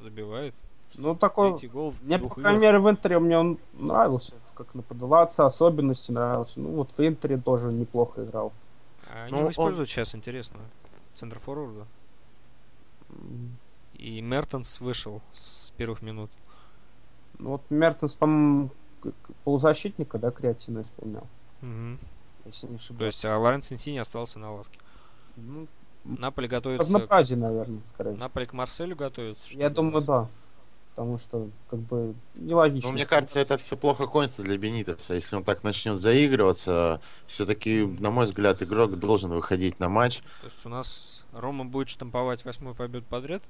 забивает. Ну, такой- гол в Мне, по крайней мере, в Интере мне он нравился, как нападался, особенности нравился. Ну, вот в Интере тоже неплохо играл. А они Ну, его он- используют сейчас, интересно. Центр форварда. И Мертенс вышел с первых минут. Ну, вот Мертенс, по-моему, полузащитника, да, креативно исполнял, Мгм. если не ошибаюсь. То есть, а Лоренцо Инсини остался на лавке. Ну, Наполе готовится... разнообразие, наверное, скорее. всего. Наполе к Марселю готовится? Я думаю, да. Потому что, как бы, нелогично. Ну, мне кажется, это все плохо кончится для Бенитеса. Если он так начнет заигрываться, все-таки, на мой взгляд, игрок должен выходить на матч. То есть у нас Рома будет штамповать восьмую победу подряд?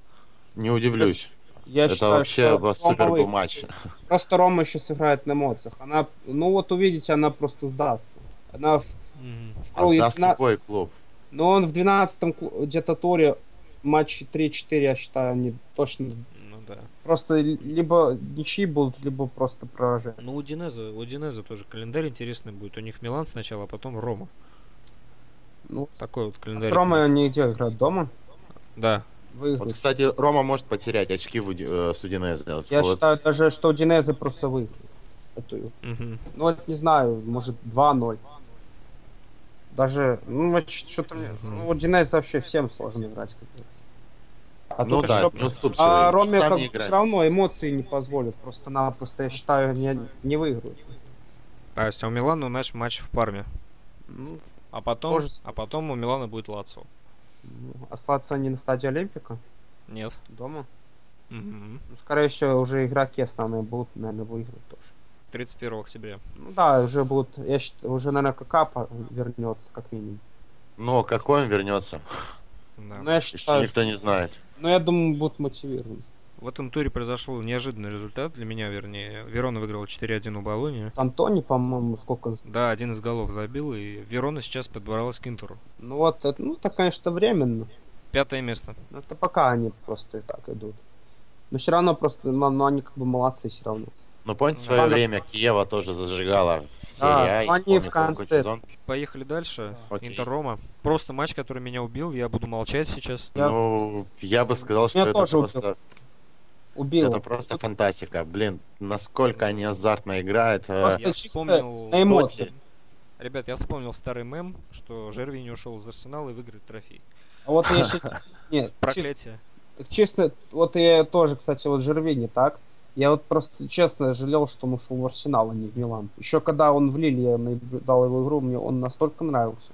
Не удивлюсь. Я это считаю, вообще что супер Рома был матч. Просто Рома еще сыграет на эмоциях. Она, ну вот увидите, она просто сдастся. Она в, в А сдаст 12 какой клуб? Но он в 12-м клу- где-то туре матчи 3-4, я считаю, они точно Ну да. просто ли- либо ничьи будут, либо просто поражения. Ну, у Динеза, у Динеза тоже календарь интересный будет. У них Милан сначала, а потом Рома. Ну, Такой вот с календарь. Ромой они где играют? Дома? Да. Выиграют. Вот, кстати, Рома может потерять очки в э, с Удинезе. Вот, Я вот. считаю даже, что Динезе просто выиграет. эту. Мгм. Ну вот не знаю, может 2-0. Даже, ну что-то мне... Ну вот Динезе вообще всем сложно играть, как говорится. А ну тут да, еще- неуступчивый. А Роме как не все равно эмоции не позволят. Просто-напросто, я считаю, не, не выиграют. А а у Милана наш матч в Парме. Ну, А потом, Тоже- а потом у Милана будет Лацо. ну, остаться они на стадии Олимпика Нет. дома. Мгм. Ну, скорее всего, уже игроки основные будут, наверное, выиграть тоже. 31 октября. Ну да, уже будут, я считаю, уже, наверное, КК по- вернется, как минимум. Но какой он вернется, Да. Но я еще считаю, никто не знает. но я думаю, будут мотивированы. В этом туре произошел неожиданный результат для меня, вернее. Верона выиграла 4-1 у Болони. Антони, по-моему, сколько... Да, один из голов забил, и Верона сейчас подбиралась к Интеру. Ну вот, это, ну, это, конечно, временно. Пятое место. Ну, это пока они просто и так идут. Но все равно просто, ну, ну они как бы молодцы все равно. Ну, помните, в свое Ладно. время Киева тоже зажигала в серии Да, А, ну, они в конце. сезон. Поехали дальше. Окей. Интер-Рома. Просто матч, который меня убил, я буду молчать сейчас. Я- Ну, я бы сказал, что Меня это тоже просто, Убил. это просто фантастика. Блин, насколько они азартно играют. э, Просто Я чисто вспомнил... на эмоции. Тоти. Ребят, я вспомнил старый мем, что Жерви не ушел из Арсенала и выиграет трофей. А вот я сейчас... Нет, чисто, Проклятие. честно, вот я тоже, кстати, вот Жерви не так. Я вот просто честно жалел, что он ушел в Арсенал, а не в Милан. Еще когда он в Лиле, я наблюдал его игру, мне он настолько нравился.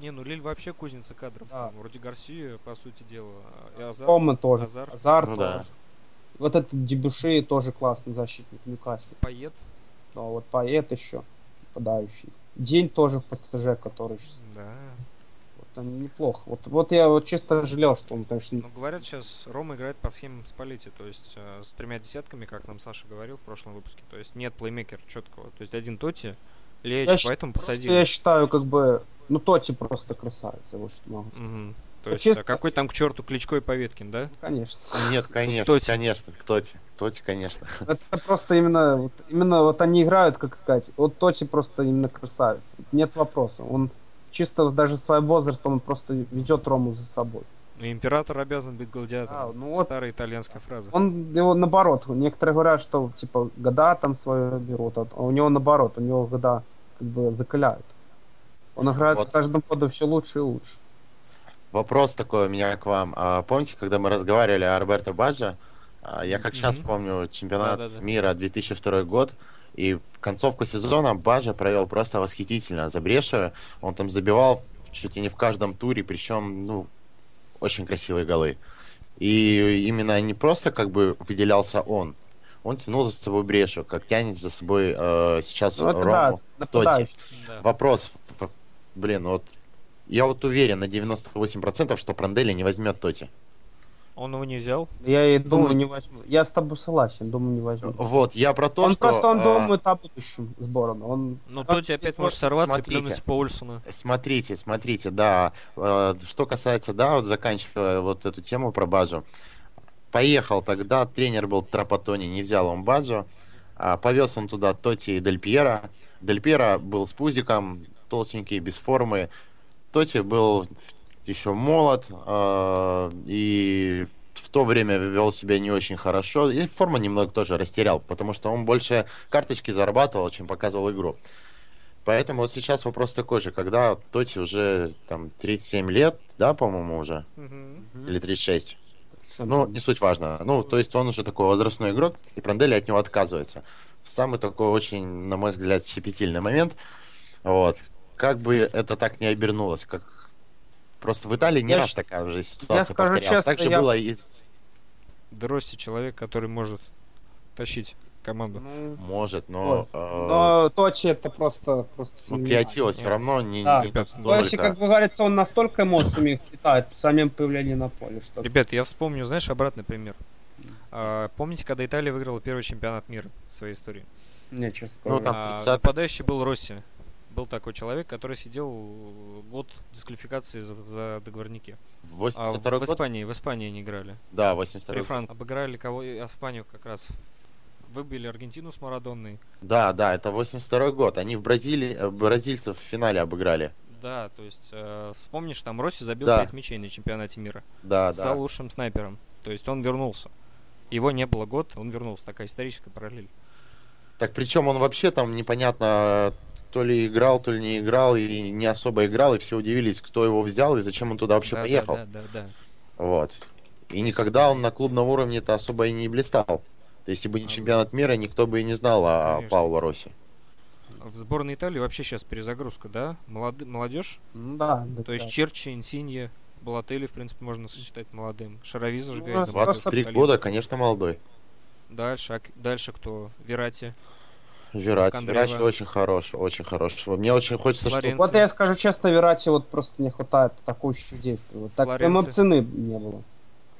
Не, ну Лиль вообще кузница кадров. Да. Там вроде Гарсия, по сути дела. И Азар. Кома тоже. Азар. Азар Ну тоже. да. Вот этот Дебюши тоже классный защитник Ньюкасла. Поет. Да, вот поэт еще, нападающий. День тоже в ПСЖ, который Да. Вот, он неплохо. Вот, вот я вот чисто жалел, что он, конечно, Ну, говорят, сейчас Рома играет по схеме Спалити, то есть э, с тремя десятками, как нам Саша говорил в прошлом выпуске. То есть нет плеймейкера четкого. То есть один Тоти, Леич, Я поэтому посадили. я считаю, как бы, ну Тоти просто красавец, вот что могу сказать. Мгм. То есть чисто- а какой там к черту Кличко и Поветкин, да? Ну, Конечно. Нет, конечно, Тоти. конечно, Тоти. Тоти, конечно. Это просто именно, вот, именно вот они играют, как сказать, вот Тоти просто именно красавец. Нет вопроса. Он чисто даже своим возрастом он просто ведет Рому за собой. Ну, император обязан быть гладиатором. А, ну вот- Старая итальянская фраза. Он его наоборот. Некоторые говорят, что типа года там свое берут, а у него наоборот, у него года как бы закаляют. Он играет Вот. с каждым годом все лучше и лучше. Вопрос такой у меня к вам. А, помните, когда мы разговаривали о Роберто Баджо? А, я как сейчас Мгм. помню чемпионат Да-да-да. мира 2002 год. И концовку сезона Баджа провел просто восхитительно. За Брешева он там забивал чуть ли не в каждом туре, причем, ну, очень красивые голы. И именно не просто как бы выделялся он, он тянул за собой Брешу, как тянет за собой э, сейчас Ну, Рому. да, нападающий. Да. Вопрос, блин, вот я вот уверен на 98%, что Пранделли не возьмет Тоти. Он его не взял. Я и думаю, Ну, не возьму. Я с тобой согласен, думаю, не возьму. Вот, я про то, он что... просто он э, думает о будущем сборной. Он Но он Тоти опять может сорваться смотрите. и плюнуть по Ульсону. Смотрите, смотрите, да. э, Что касается, да, вот заканчивая вот эту тему про Баджо. Поехал тогда, тренер был Трапатони, не взял он Баджо. а, Повез он туда Тоти и Дель Пьера. Дель Пьера был с пузиком, толстенький, без формы. Тоти был еще молод э, и в то время вел себя не очень хорошо. И форму немного тоже растерял, потому что он больше карточки зарабатывал, чем показывал игру. Поэтому вот сейчас вопрос такой же, когда Тоти уже там 37 лет, да, по-моему, уже, или 36. Ну, не суть важно. Ну, то есть он уже такой возрастной игрок, и Пранделли от него отказывается. Самый такой очень, на мой взгляд, щепетильный момент. Вот. Как бы это так не обернулось, как... Просто в Италии не Я раз такая же ситуация скажу повторялась. честно, так же я- было и с... Дрости человек, который может тащить команду. Ну, Может, но... вот. э, Но Точи это просто... просто ну, креатива все равно не, Да. не Точи, настолько. как говорится, он настолько эмоциями питает самим появлением на поле, что... Ребят, я вспомню, знаешь, обратный пример. А, помните, когда Италия выиграла первый чемпионат мира в своей истории? Не, честно Ну, там А, 30 нападающий был Росси. Был такой человек, который сидел год дисквалификации за, за договорники. А, 82 в год? Испании, в Испании они играли. Да, При 82 год. Франк обыграли кого? Испанию как раз. Выбили Аргентину с Марадонной. Да, да, это 82 год. Они в Бразилии, э, бразильцев в финале обыграли. Да, то есть, э, вспомнишь, там Росси забил Да. 5 мячей на чемпионате мира. Да, Стал да. лучшим снайпером. То есть он вернулся. Его не было год, он вернулся. Такая историческая параллель. Так причем он вообще там непонятно то ли играл, то ли не играл, и не особо играл, и все удивились, кто его взял и зачем он туда вообще да, поехал. Да, да, да, да. Вот. И никогда он на клубном уровне-то особо и не блистал. То есть, если бы не чемпионат мира, никто бы и не знал о Конечно. Пауло Росси. В сборной Италии вообще сейчас перезагрузка, да? Молоды... Молодежь? Ну да, да, То есть да. Черчи, Инсинье, Балатели, в принципе, можно сочетать молодым. Шарави зажигает. Ну, просто 23 Калин. года, конечно, молодой. Дальше, а дальше кто? Верати. Верати. Верати очень хорош, очень хорош. Мне очень хочется, чтобы... Вот я скажу честно, Верати вот просто не хватает атакующих действий. Вот так Флоренция. ему цены не было.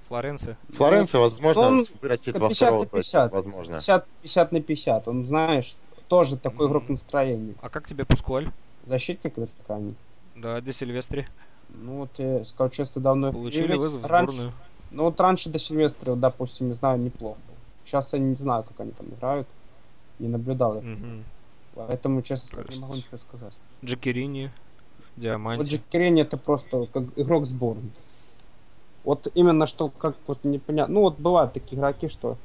Флоренция. Флоренция, Ну, возможно, он вырастет 50 во второго, на 50. возможно. 50, 50 на 50. Он, знаешь, тоже такой игрок настроения. А как тебе Пускуаль? Защитник на ткани. Да, Де Сильвестри. Ну вот я сказал честно, давно Получили вызов в раньше, сборную. Ну вот раньше до Сильвестра, допустим, не знаю, неплохо был. Сейчас я не знаю, как они там играют. Не наблюдал их. Мгм. Поэтому, честно сказать, не могу ничего сказать. Джекерини, Вот Диаманти. Джекерини это просто как игрок сборной. Вот именно что как вот непонятно. Ну вот бывают такие игроки, что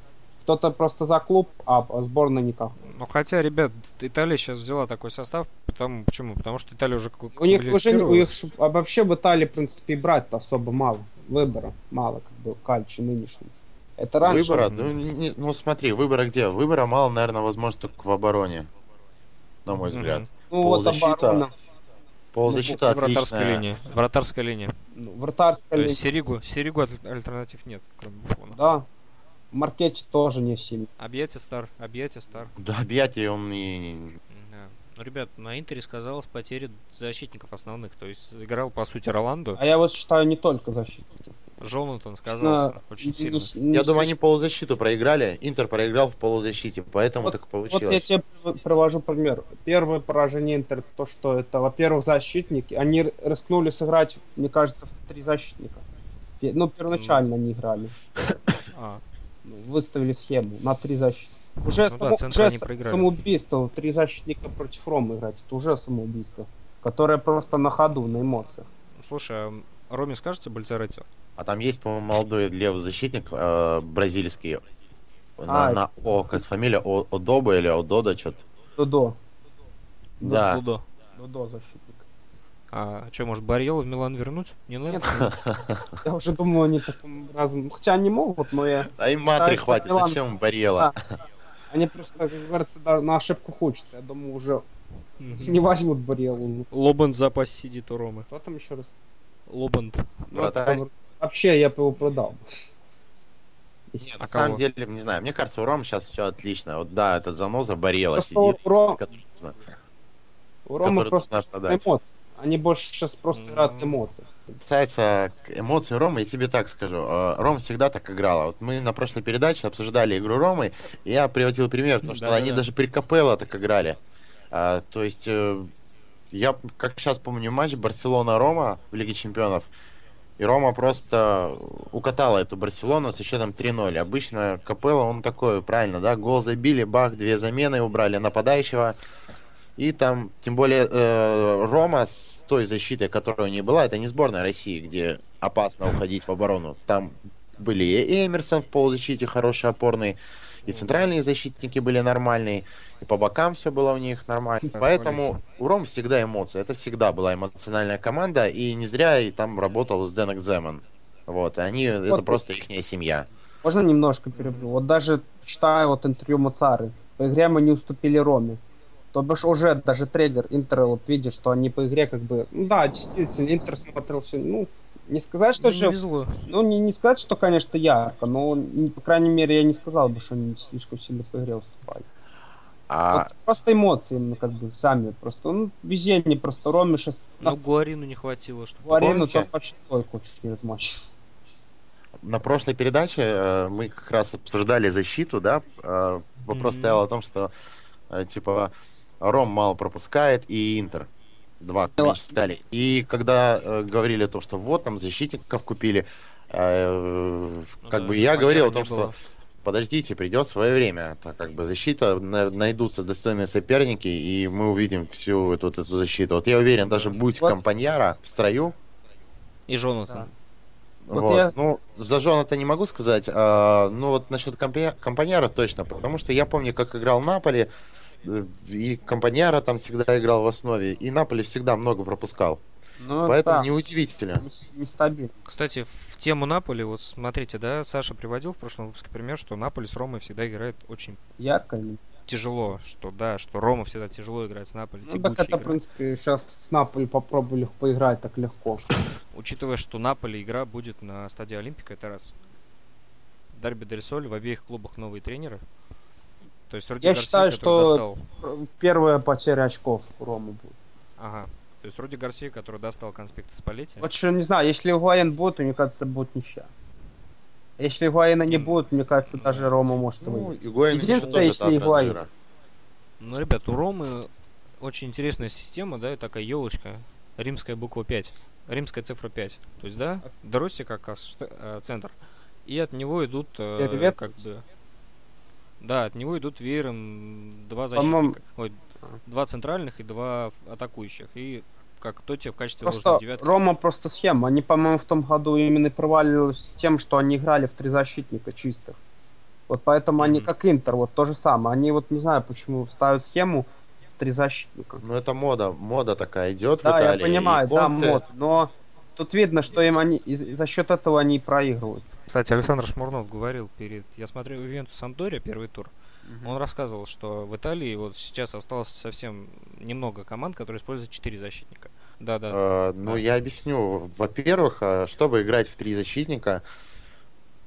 кто-то просто за клуб, а сборная никак. Ну хотя, ребят, Италия сейчас взяла такой состав, потому почему? Потому что Италия уже У них уже у них а вообще в Италии, в принципе, и брать-то особо мало. Выбора мало, как бы, кальчи нынешний. Это раньше... Выбора, ну, не- ну смотри, выбора где? Выбора мало, наверное, возможно, только в обороне. На мой взгляд. Ну вот полузащита оборона, Полузащита Вратарская отличная. линия. Вратарская линия. ну, вратарская То есть линия. Серигу, Серигу аль- альтернатив нет, кроме Буфона. Да. Маркетти тоже не сильно. Объятие стар, объятие стар. Да, объятие он и... Да. Ну, ребят, на Интере сказалась потеря защитников основных. То есть играл, по сути, Роландо. А я вот считаю не только защитники. Джонатан сказался очень Не- не- сильно. не Я думаю, они полузащиту проиграли. Интер проиграл в полузащите, поэтому Вот- так Вот я получилось. тебе прив- привожу пример. Первое поражение Интер, то что это, во-первых, защитники. Они рискнули сыграть, мне кажется, в три защитника. Ну, первоначально они играли. А, Выставили схему на три защитника. Уже, Ну да, само- центры уже самоубийство, три защитника против Ромы играть, это уже самоубийство. Которое просто на ходу, на эмоциях. слушай, а Роме скажете Бальцаретти? А там есть, по-моему, молодой левый защитник э, бразильский. На, А, на О, как фамилия? О, Одоба или Одода, что-то. Дудо. Да. Дудо. Дудо защитник. А что, может, Барьела в Милан вернуть? Не надо? Нет, я уже думаю, они таким разом... Хотя они могут, но я... А им матри хватит, Милан- зачем Барьела? Они просто, как говорится, да, на ошибку хочется. Я думаю, уже не возьмут Барелу. Лобанд в запасе сидит у Ромы. Кто там еще раз? Лобанд. Ну, Вратарь. Это Вообще, я бы его продал. Нет, А на самом кого? деле, не знаю, мне кажется, у Рома сейчас все отлично. Вот да, этот заноза Просто сидит. у, Ро- который нужно- у Ромы который просто эмоции. Они больше сейчас просто Мгм. играют эмоции. Касается эмоций Ромы, я тебе так скажу. э, Ром всегда так играла. Вот мы на прошлой передаче обсуждали игру Ромы, и я приводил пример, то, что Да-да-да. они даже при Капелло так играли. А, то есть, э, я как сейчас помню матч Барселона-Рома в Лиге Чемпионов, и Рома просто укатала эту Барселону с счетом 3-0. Обычно Капелло, он такой, правильно, да, гол забили, бах, две замены, убрали нападающего. И там, тем более, э, Рома с той защитой, которая у нее была, это не сборная России, где опасно уходить в оборону. Там были и Эмерсон в полузащите хороший, опорный, и центральные защитники были нормальные, и по бокам все было у них нормально. Поэтому у Ром всегда эмоции. Это всегда была эмоциональная команда, и не зря и там работал с Денек Земан. Вот, и они, это Вот. просто их семья. Можно немножко перебью? Вот даже читая вот интервью Мацары, по игре мы не уступили Роме. То бишь уже даже тренер Интера вот видит, что они по игре как бы... Ну да, действительно, Интер смотрел все... Ну, не сказать, что Ну, же... Ну, не, не сказать, что, конечно, ярко, но, м, по крайней мере, я не сказал бы, что они слишком сильно по игре уступали. А Вот просто эмоции именно как бы сами просто. Ну, везение просто. Роме сейчас Ну, Гуарину не хватило, арену помните? там вообще только чуть не размачил. на прошлой передаче э, мы как раз обсуждали защиту, да? Э, вопрос Мгм. стоял о том, что э, типа Ром мало пропускает и Интер. Два Да. считали. И когда э, говорили о том, что вот там защитников купили, э, Ну как да, бы я понятно говорил о том, что было. подождите, придет свое время. Так как бы защита, на- найдутся достойные соперники, и мы увидим всю эту, вот эту защиту. Вот я уверен, даже будь Вот. компаньяра в строю, И Джонатан. Вот вот. я- Ну, за Жона-то не могу сказать. а, ну, вот насчет компа- компаньяра точно. Потому что я помню, как играл Наполи, и компаньяра там всегда играл в основе, и Наполи всегда много пропускал. Ну, Поэтому да, неудивительно. не- нестабильно. Кстати, в тему Наполи, вот смотрите, да, Саша приводил в прошлом выпуске пример, что Наполи с Ромой всегда играет очень Ярко. тяжело, что да, что Рома всегда тяжело играет с Наполи, Ну, так это, в играет. принципе, сейчас с Наполи попробовали поиграть так легко. Учитывая, что Наполи игра будет на стадии Олимпика, это раз. Дерби Дель Соль, в обеих клубах новые тренеры. То есть Руди Я Гарсия, считаю, который что- достал... Первая потеря очков у Ромы будет. Ага. То есть Руди Гарсия, который достал конспекты Спалетти. Вот что, не знаю, если Гуаен будет, мне кажется, будет ничья. Если Игуаина не будет, мне кажется, даже Рома может Ну, выиграть. Игуаин еще Единственное, тоже если Игуаин. Ну, ребят, у Ромы очень интересная система, да, и такая елочка. Римская буква 5. Римская цифра 5. То есть, да, Дороси как раз шт- э, центр. И от него идут э, как бы... Да, от него идут веером два защитника. Ой, два центральных и два атакующих. И как Тоти в качестве Просто девятки. Рома просто схема. Они, по-моему, в том году именно проваливались тем, что они играли в три защитника чистых. Вот поэтому они Мгм. как Интер, вот то же самое. Они вот не знаю, почему ставят схему в три защитника. Ну, это мода, мода такая идет в Да, Италии. я понимаю, и да, мод. Но тут видно, что им они за счет этого они и проигрывают. Кстати, Александр Шмурнов говорил перед... Я смотрел Ивентус Самдория первый тур. Он рассказывал, что в Италии вот сейчас осталось совсем немного команд, которые используют 4 защитника. Да, да. Э, ну, Да. я объясню. Во-первых, э, чтобы играть в три защитника,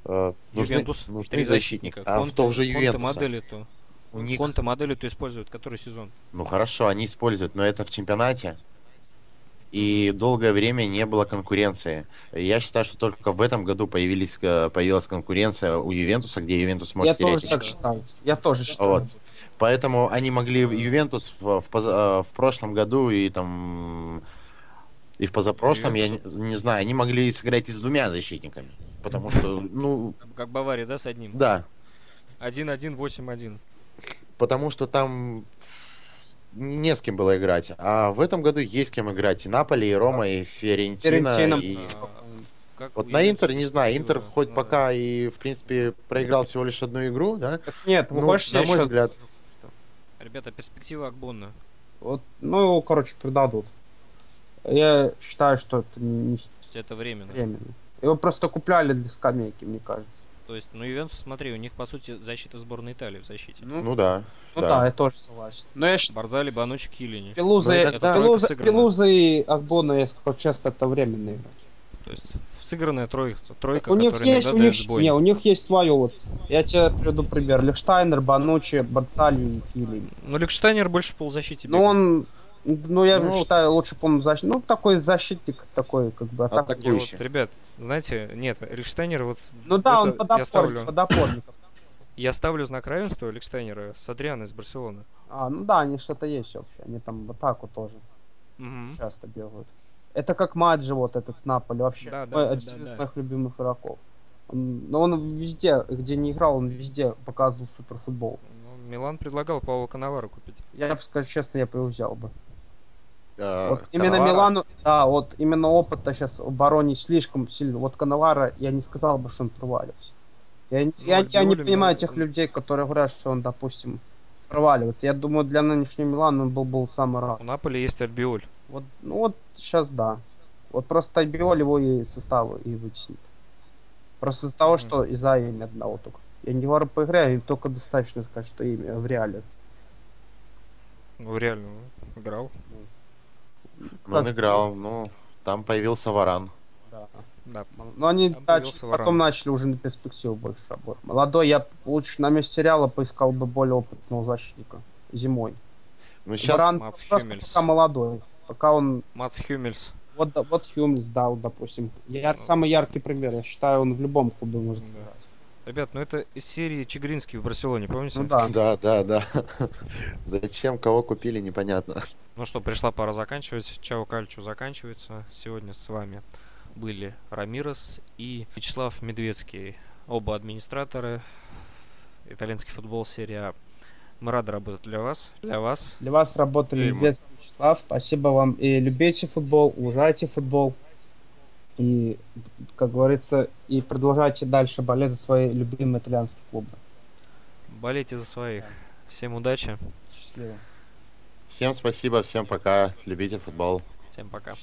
э, нужны, Ювентус, нужны три защитника. А в Конте- том же Конте Ювентусе модели то. у них... Конте модели то используют, который сезон. Ну, хорошо, они используют, но это в чемпионате. И долгое время не было конкуренции. Я считаю, что только в этом году появились, э, появилась конкуренция у Ювентуса, где Ювентус Я может тоже терять так очки. считаю. Я тоже считаю. Вот. Поэтому они могли Ювентус в, в э, в прошлом году и там и в позапрошлом, я не, не знаю, они могли сыграть и с двумя защитниками. Потому что, ну, Как Бавария, да, с одним? да, 1-1, 8-1. потому что там не с кем было играть. А в этом году есть с кем играть. И Наполи, и Рома, и. Фиорентина. И... А, как Вот на Интер, не знаю, Интер хоть ну пока и, в принципе, проиграл всего лишь одну игру, да? Нет, Ну, на мой щас- взгляд. Ребята, перспектива Акбонна. Вот, ну, его, короче, предадут. Я считаю, что это не То есть это временно. временно. Его просто купляли для скамейки, мне кажется. То есть, ну, Ювентус, смотри, у них, по сути, защита сборной Италии в защите. Ну, ну да. ну да. да. я тоже согласен. Но я считаю, Барзали, Банучи, Килини. Пелуза, Ну, Пелуза, сыграно. Пелуза и Акбона, я скажу честно, это временные игроки. То есть, сыгранная тройка, тройка у них есть, у них, сбой. не, у них есть свое вот. Я тебе приведу пример. Лехштайнер, Банучи, Барцали и Килин. Ну, Лекштайнер больше в полузащите Ну он, ну я Ну, вот. считаю, лучше помню защитник. Ну такой защитник, такой как бы атак- Атак- Я вот, атакующий. ребят, знаете, нет, Лекштайнер вот... Ну да, он подопорник, ставлю, подопорник. я ставлю знак равенства Лекштайнера с Адриана из Барселоны. А, ну да, они что-то есть вообще. Они там в атаку тоже Мгм. часто бегают. Это как Маджи вот этот с Наполи вообще. Да, да, один да, из да. моих любимых игроков. Он, но он везде, где не играл, он везде показывал суперфутбол. Ну, Милан предлагал Паула Канавара купить. Я бы, скажу честно, я бы его взял бы. Э, Вот именно Милану, да, вот именно опыта сейчас в обороне слишком сильно. Вот Канавара, я не сказал бы, что он провалился. Я, я, я не понимаю ну, тех людей, которые говорят, что он, допустим, проваливается. Я думаю, для нынешнего Милана он был, был самый рад. У Наполи есть Альбиоль. Вот, ну вот сейчас да. Вот просто Альбиоль его и состава и вытеснит. Просто из-за того, Мгм. что из-за имя одного только. Я не говорю по игре, им только достаточно сказать, что имя в реале. Ну, реально, ну, играл. Ну, он играл, ну, там появился Варан. Да. Да. Но они Там дальше, появился потом Варан. начали уже на перспективу больше работать. Молодой, я лучше на месте Реала поискал бы более опытного защитника зимой. Ну, сейчас... Варан Мац просто Хюмельс. пока молодой. Пока он... Мац Хюмельс. Вот, вот Хьюмельс дал, допустим. Я, Ну. самый яркий пример. Я считаю, он в любом клубе может Да. Ребят, ну это из серии Чигринский в Барселоне, помните? Ну да. Да, да, да. Зачем, кого купили, непонятно. Ну что, пришла пора заканчивать. Чао Кальчу заканчивается. Сегодня с вами были Рамирес и Вячеслав Медведский. Оба администраторы. Итальянский футбол серия А. Мы рады работать для вас. Для вас. Для вас работали. Медведский Вячеслав. Спасибо вам. И любите футбол, уважайте футбол. И, как говорится, и продолжайте дальше болеть за свои любимые итальянские клубы. Болейте за своих. Всем удачи. Счастливо. Всем спасибо, всем пока. Любите футбол. Всем пока.